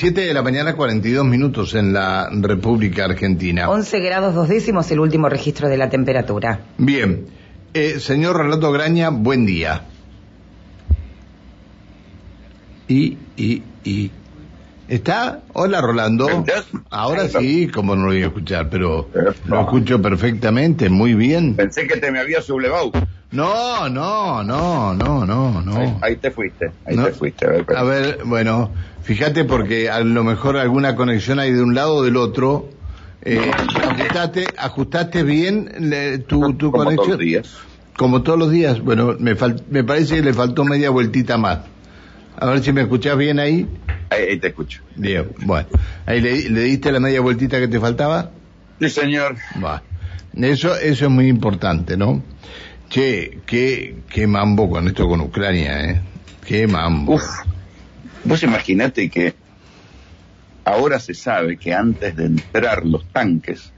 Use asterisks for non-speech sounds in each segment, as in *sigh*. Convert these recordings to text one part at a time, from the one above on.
7 de la mañana, 42 minutos en la República Argentina. 11 grados dos décimos, el último registro de la temperatura. Bien. Eh, señor Rolando Graña, buen día. Y, y, y. ¿Está? Hola, Rolando. Ahora sí, como no lo voy a escuchar, pero lo escucho perfectamente, muy bien. Pensé que te me había sublevado. No, no, no, no, no, no. Ahí, te fuiste, ahí No. te fuiste. A ver, A ver, bueno, fíjate porque a lo mejor alguna conexión hay de un lado o del otro. Eh, ajustaste, ajustaste bien le- tu, tu como todos los días. Como todos los días. Bueno, me, fal- me parece que le faltó media vueltita más. A ver si me escuchás bien ahí. Ahí, ahí te escucho. Bien, bueno. Ahí le, le diste la media vueltita que te faltaba. Sí, señor. Va. Eso, eso es muy importante, ¿no? Che, qué, qué mambo con esto con Ucrania, ¿eh? Qué mambo. Uf. Vos imaginate que ahora se sabe que antes de entrar los tanques,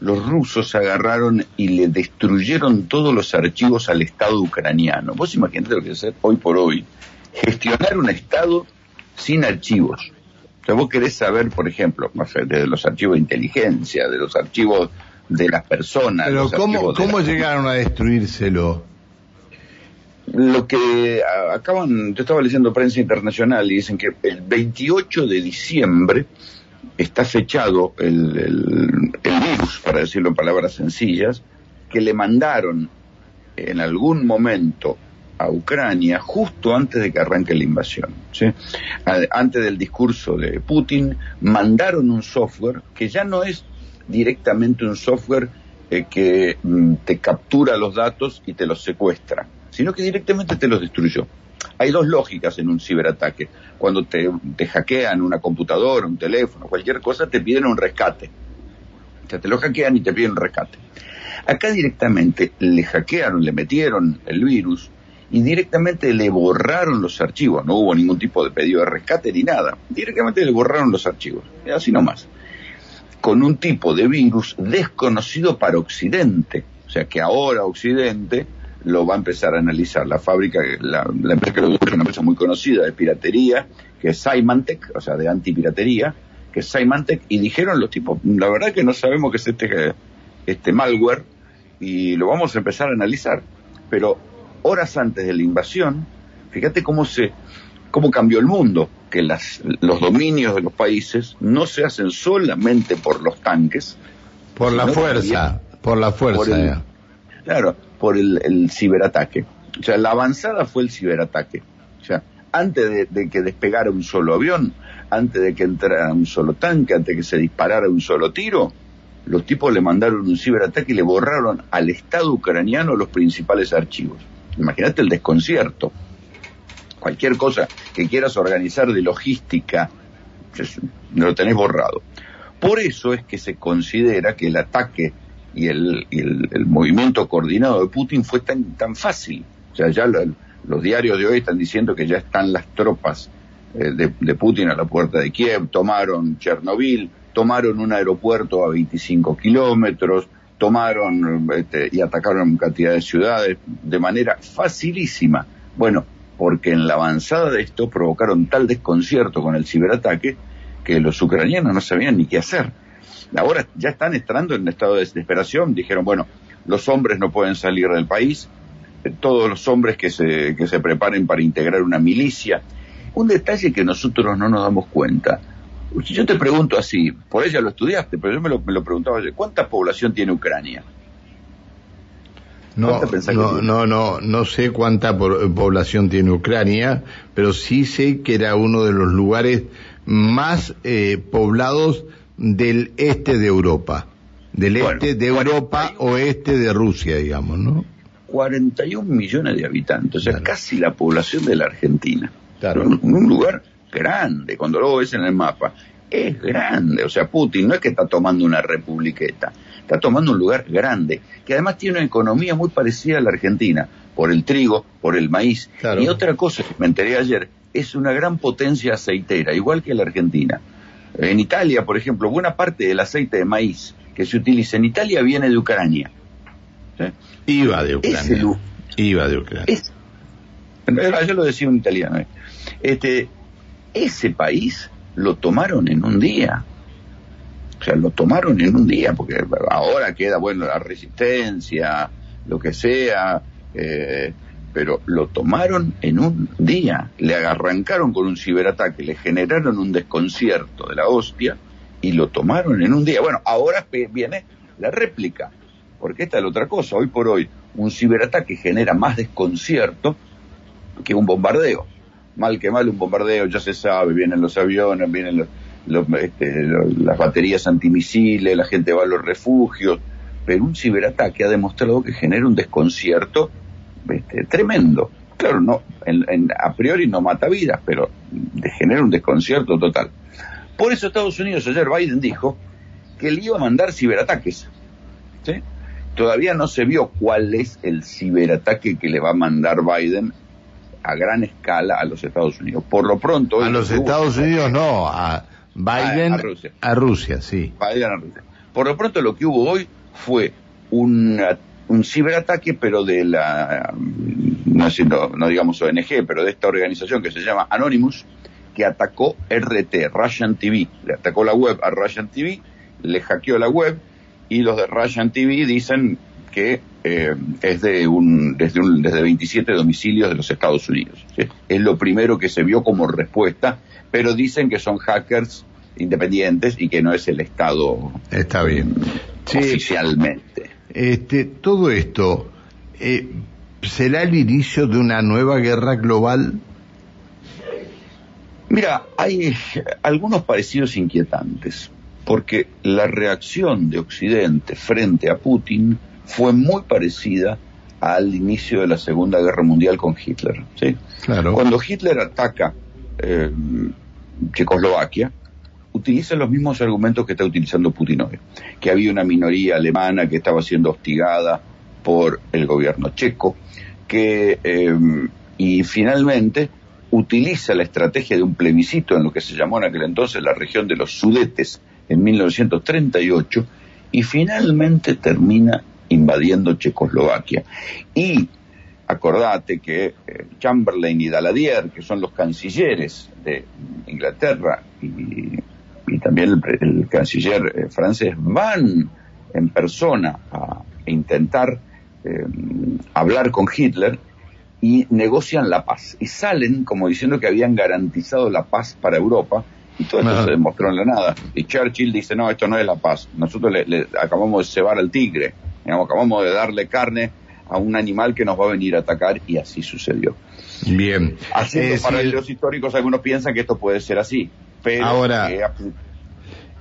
los rusos agarraron y le destruyeron todos los archivos al Estado ucraniano. Vos imaginate lo que es hacer hoy por hoy. Gestionar un Estado sin archivos. O sea, vos querés saber, por ejemplo, no sé, de los archivos de inteligencia, de los archivos de las personas. Pero ¿cómo, cómo la- llegaron a destruírselo? Lo que acaban, yo estaba leyendo prensa internacional y dicen que el 28 de diciembre está fechado el, el- el virus, para decirlo en palabras sencillas, que le mandaron en algún momento a Ucrania justo antes de que arranque la invasión. ¿sí? Antes del discurso de Putin, mandaron un software que ya no es directamente un software eh, que mm, te captura los datos y te los secuestra, sino que directamente te los destruyó. Hay dos lógicas en un ciberataque. Cuando te, te hackean una computadora, un teléfono, cualquier cosa, te piden un rescate. O sea, te lo hackean y te piden un rescate. Acá directamente le hackearon, le metieron el virus y directamente le borraron los archivos. No hubo ningún tipo de pedido de rescate ni nada. Directamente le borraron los archivos. Así nomás. Con un tipo de virus desconocido para Occidente. O sea que ahora Occidente lo va a empezar a analizar. La fábrica, la, empresa que lo es una empresa muy conocida de piratería, que es Symantec, o sea, de antipiratería, que es Symantec, y dijeron los tipos, la verdad que no sabemos qué es este, este malware, y lo vamos a empezar a analizar. Pero horas antes de la invasión, fíjate cómo se, cómo cambió el mundo, que las, los dominios de los países no se hacen solamente por los tanques, Por la fuerza, por la fuerza. por el-. Claro, por el, el ciberataque. O sea, la avanzada fue el ciberataque. O sea, antes de, de que despegara un solo avión, antes de que entrara un solo tanque, antes de que se disparara un solo tiro, los tipos le mandaron un ciberataque y le borraron al Estado ucraniano los principales archivos. Imagínate el desconcierto. Cualquier cosa que quieras organizar de logística, lo tenés borrado. Por eso es que se considera que el ataque y el, movimiento coordinado de Putin fue tan, tan fácil. O sea, ya lo- los diarios de hoy están diciendo que ya están las tropas eh, de, de Putin a la puerta de Kiev, tomaron Chernobyl, tomaron un aeropuerto a 25 kilómetros, tomaron este, y atacaron cantidad de ciudades de manera facilísima. Bueno, porque en la avanzada de esto provocaron tal desconcierto con el ciberataque que los ucranianos no sabían ni qué hacer. Ahora ya están entrando en un estado de desesperación. Dijeron, bueno, los hombres no pueden salir del país, todos los hombres que se, que se preparen para integrar una milicia. Un detalle que nosotros no nos damos cuenta. Yo te pregunto así, por ella lo estudiaste, pero yo me lo, me lo preguntaba ¿cuánta población tiene Ucrania? No, ¿Cuánta pensás que no, no, no, no sé cuánta por- población tiene Ucrania, pero sí sé que era uno de los lugares más eh, poblados del este de Europa, del Bueno, este de Europa, oeste de Rusia, digamos, ¿no? 41 millones de habitantes, o sea, Claro. casi la población de la Argentina. Claro. Un, un lugar grande, cuando lo ves en el mapa, es grande. O sea, Putin no es que está tomando una republiqueta, está tomando un lugar grande, que además tiene una economía muy parecida a la Argentina, por el trigo, por el maíz. Claro. Y otra cosa que me enteré ayer, es una gran potencia aceitera, igual que la Argentina. En Italia, por ejemplo, buena parte del aceite de maíz que se utiliza en Italia viene de Ucrania. ¿Sí? Iba de Ese Ucrania. lu- Iba de Ucrania. es, yo lo decía un italiano, ¿eh? este, ese país lo tomaron en un día. O sea, lo tomaron en un día, porque ahora queda, bueno, la resistencia, lo que sea, eh, pero lo tomaron en un día. Le arrancaron con un ciberataque, le generaron un desconcierto de la hostia y lo tomaron en un día. Bueno, ahora viene la réplica, porque esta es la otra cosa. Hoy por hoy, un ciberataque genera más desconcierto que un bombardeo. Mal que mal, un bombardeo ya se sabe, vienen los aviones, vienen los, este, las baterías antimisiles, la gente va a los refugios, pero un ciberataque ha demostrado que genera un desconcierto este, tremendo. Claro, no, en, a priori no mata vidas, pero genera un desconcierto total. Por eso Estados Unidos ayer Biden dijo que le iba a mandar ciberataques. Todavía no se vio cuál es el ciberataque que le va a mandar Biden a gran escala a los Estados Unidos. Por lo pronto... A los Estados Unidos no, a Biden, a, Rusia. sí. Por lo pronto lo que hubo hoy fue un, un ciberataque, pero de la, no, no, digamos ONG, pero de esta organización que se llama Anonymous, que atacó RT, Russian TV. Le atacó la web a Russian TV, le hackeó la web y los de Russian TV dicen que eh, es de un, desde, un, desde 27 domicilios de los Estados Unidos. Es lo primero que se vio como respuesta pero dicen que son hackers independientes y que no es el Estado. Está bien. Oficialmente. Este, todo esto, eh, ¿será el inicio de una nueva guerra global? Mira, hay algunos parecidos inquietantes, porque la reacción de Occidente frente a Putin fue muy parecida al inicio de la Segunda Guerra Mundial con Hitler. ¿sí? Claro. Cuando Hitler ataca eh, Checoslovaquia, utiliza los mismos argumentos que está utilizando Putin hoy, que había una minoría alemana que estaba siendo hostigada por el gobierno checo, que em, y finalmente utiliza la estrategia de un plebiscito en lo que se llamó en aquel entonces la región de los Sudetes en 1938 y finalmente termina invadiendo Checoslovaquia. Y acordate que eh, Chamberlain y Daladier, que son los cancilleres de Inglaterra y, también el, canciller eh, francés, van en persona a intentar eh, hablar con Hitler y negocian la paz. Y salen como diciendo que habían garantizado la paz para Europa y todo esto se demostró en la nada. Y Churchill dice, no, esto no es la paz. Nosotros le, acabamos de cebar al tigre, acabamos de darle carne a un animal que nos va a venir a atacar y así sucedió. Bien. Haciendo para los históricos, algunos piensan que esto puede ser así. Pero Ahora,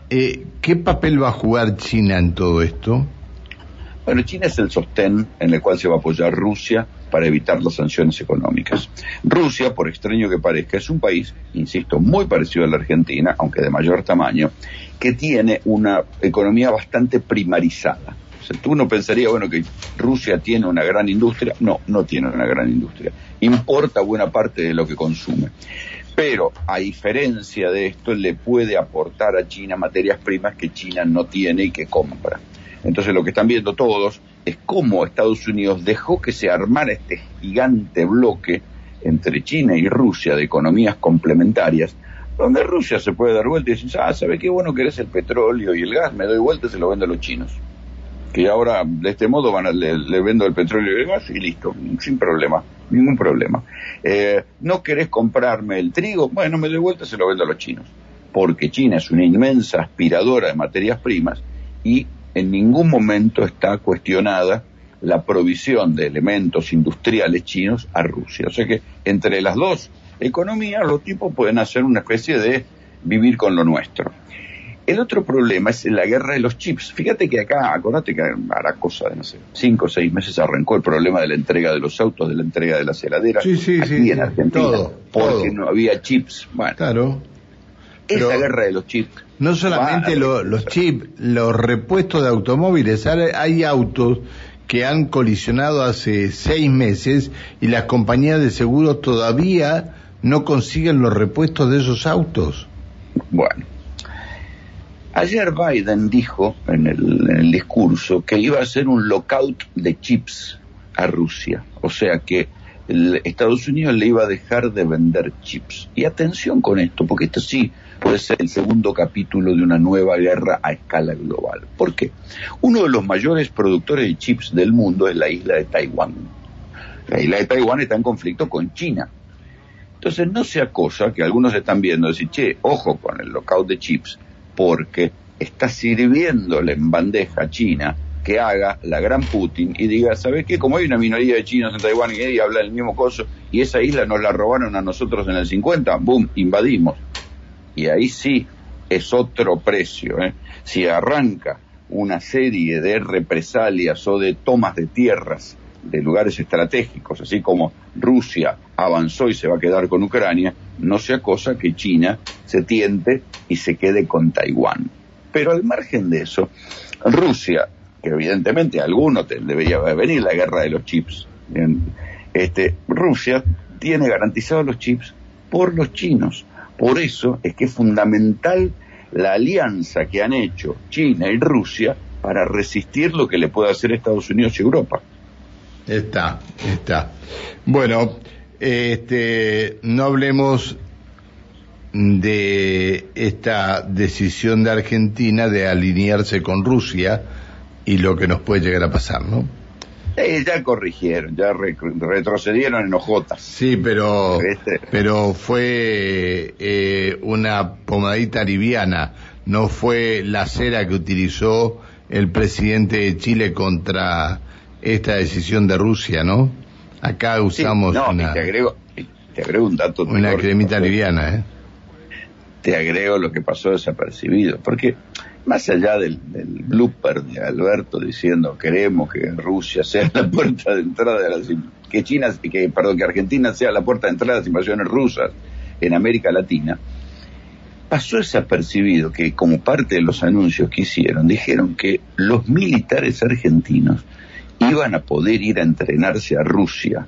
eh, ¿qué papel va a jugar China en todo esto? Bueno, China es el sostén en el cual se va a apoyar Rusia para evitar las sanciones económicas. Rusia, por extraño que parezca, es un país, insisto, muy parecido a la Argentina, aunque de mayor tamaño, que tiene una economía bastante primarizada. O uno pensaría, bueno, que Rusia tiene una gran industria. No, no tiene una gran industria. Importa buena parte de lo que consume. Pero, a diferencia de esto, le puede aportar a China materias primas que China no tiene y que compra. Entonces, lo que están viendo todos es cómo Estados Unidos dejó que se armara este gigante bloque entre China y Rusia de economías complementarias, donde Rusia se puede dar vuelta y decir, ah, ¿sabe qué bueno que eres el petróleo y el gas? Me doy vuelta y se lo vendo a los chinos que ahora de este modo van a, le, vendo el petróleo y el gas y listo, sin problema, ningún problema. Eh, ¿No querés comprarme el trigo? Bueno, me doy vuelta, se lo vendo a los chinos, porque China es una inmensa aspiradora de materias primas y en ningún momento está cuestionada la provisión de elementos industriales chinos a Rusia. O sea que entre las dos economías los tipos pueden hacer una especie de vivir con lo nuestro. El otro problema es la guerra de los chips. Fíjate que acá, acordate que hará cosa de, no sé, cinco o seis meses arrancó el problema de la entrega de los autos, de la entrega de las heladeras. Sí, sí, aquí en Argentina. porque no había chips. Bueno. Claro. Esa guerra de los chips. No solamente los chips, los repuestos de automóviles. Hay autos que han colisionado hace seis meses y las compañías de seguros todavía no consiguen los repuestos de esos autos. Bueno, Ayer Biden dijo en el, discurso que iba a hacer un lockout de chips a Rusia, o sea que Estados Unidos le iba a dejar de vender chips. Y atención con esto, porque esto sí puede ser el segundo capítulo de una nueva guerra a escala global. ¿Por qué? Uno de los mayores productores de chips del mundo es la isla de Taiwán. La isla de Taiwán está en conflicto con China. Entonces no sea cosa que algunos están viendo decir, che, ojo con el lockout de chips, porque está sirviéndole en bandeja a China que haga la gran Putin y diga, ¿sabes qué? Como hay una minoría de chinos en Taiwán y habla el mismo coso, y esa isla nos la robaron a nosotros en el 50, ¡boom! Invadimos. Y ahí sí es otro precio. ¿eh? Si arranca una serie de represalias o de tomas de tierras de lugares estratégicos, así como Rusia avanzó y se va a quedar con Ucrania, no sea cosa que China se tiente y se quede con Taiwán. Pero al margen de eso, Rusia que evidentemente a alguno debería venir la guerra de los chips. Este, Rusia tiene garantizados los chips por los chinos. Por eso es que es fundamental la alianza que han hecho China y Rusia para resistir lo que le puede hacer Estados Unidos y Europa. Está, está. Bueno, este, no hablemos de esta decisión de Argentina de alinearse con Rusia, y lo que nos puede llegar a pasar, ¿no? Eh, ya corrigieron, ya retrocedieron en ojotas. Sí, pero, este. pero fue eh, una pomadita liviana, no fue la cera que utilizó el presidente de Chile contra esta decisión de Rusia, ¿no? Acá usamos una... te agrego, te agrego un dato. Una cremita liviana, ¿eh? Te agrego lo que pasó desapercibido, porque más allá del, blooper de Alberto diciendo queremos que Rusia sea la *laughs* puerta de entrada de las que China que perdón que Argentina sea la puerta de entrada de las invasiones rusas en América Latina pasó desapercibido que como parte de los anuncios que hicieron dijeron que los militares argentinos iban a poder ir a entrenarse a Rusia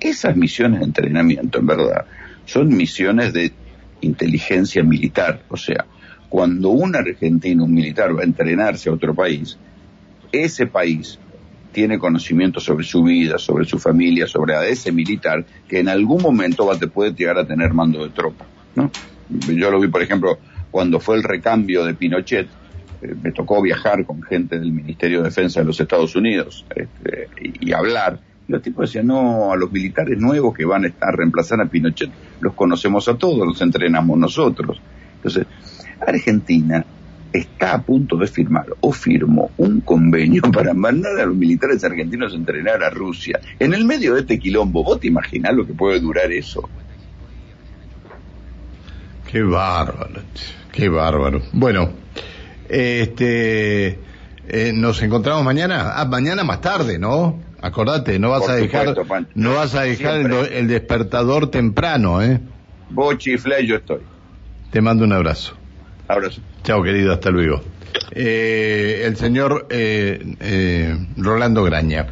esas misiones de entrenamiento en verdad son misiones de inteligencia militar o sea cuando un argentino, un militar, va a entrenarse a otro país, ese país tiene conocimiento sobre su vida, sobre su familia, sobre a ese militar, que en algún momento va, te puede llegar a tener mando de tropa. ¿no? Yo lo vi, por ejemplo, cuando fue el recambio de Pinochet, me tocó viajar con gente del Ministerio de Defensa de los Estados Unidos este, y, hablar. Y los tipos decían, no, a los militares nuevos que van a reemplazar a Pinochet, los conocemos a todos, los entrenamos nosotros. Entonces, Argentina está a punto de firmar o firmó un convenio *laughs* para mandar a los militares argentinos a entrenar a Rusia. En el medio de este quilombo, ¿vos te imaginás lo que puede durar eso? Qué bárbaro, qué bárbaro. Bueno, este, eh, nos encontramos mañana, ah, mañana más tarde, ¿no? Acordate, no vas a dejar, no vas a dejar el, despertador temprano, ¿eh? Vos chiflé, yo estoy. Te mando un abrazo. Abrazo. Chao, querido, hasta luego. Eh, el señor eh, eh, Rolando Graña.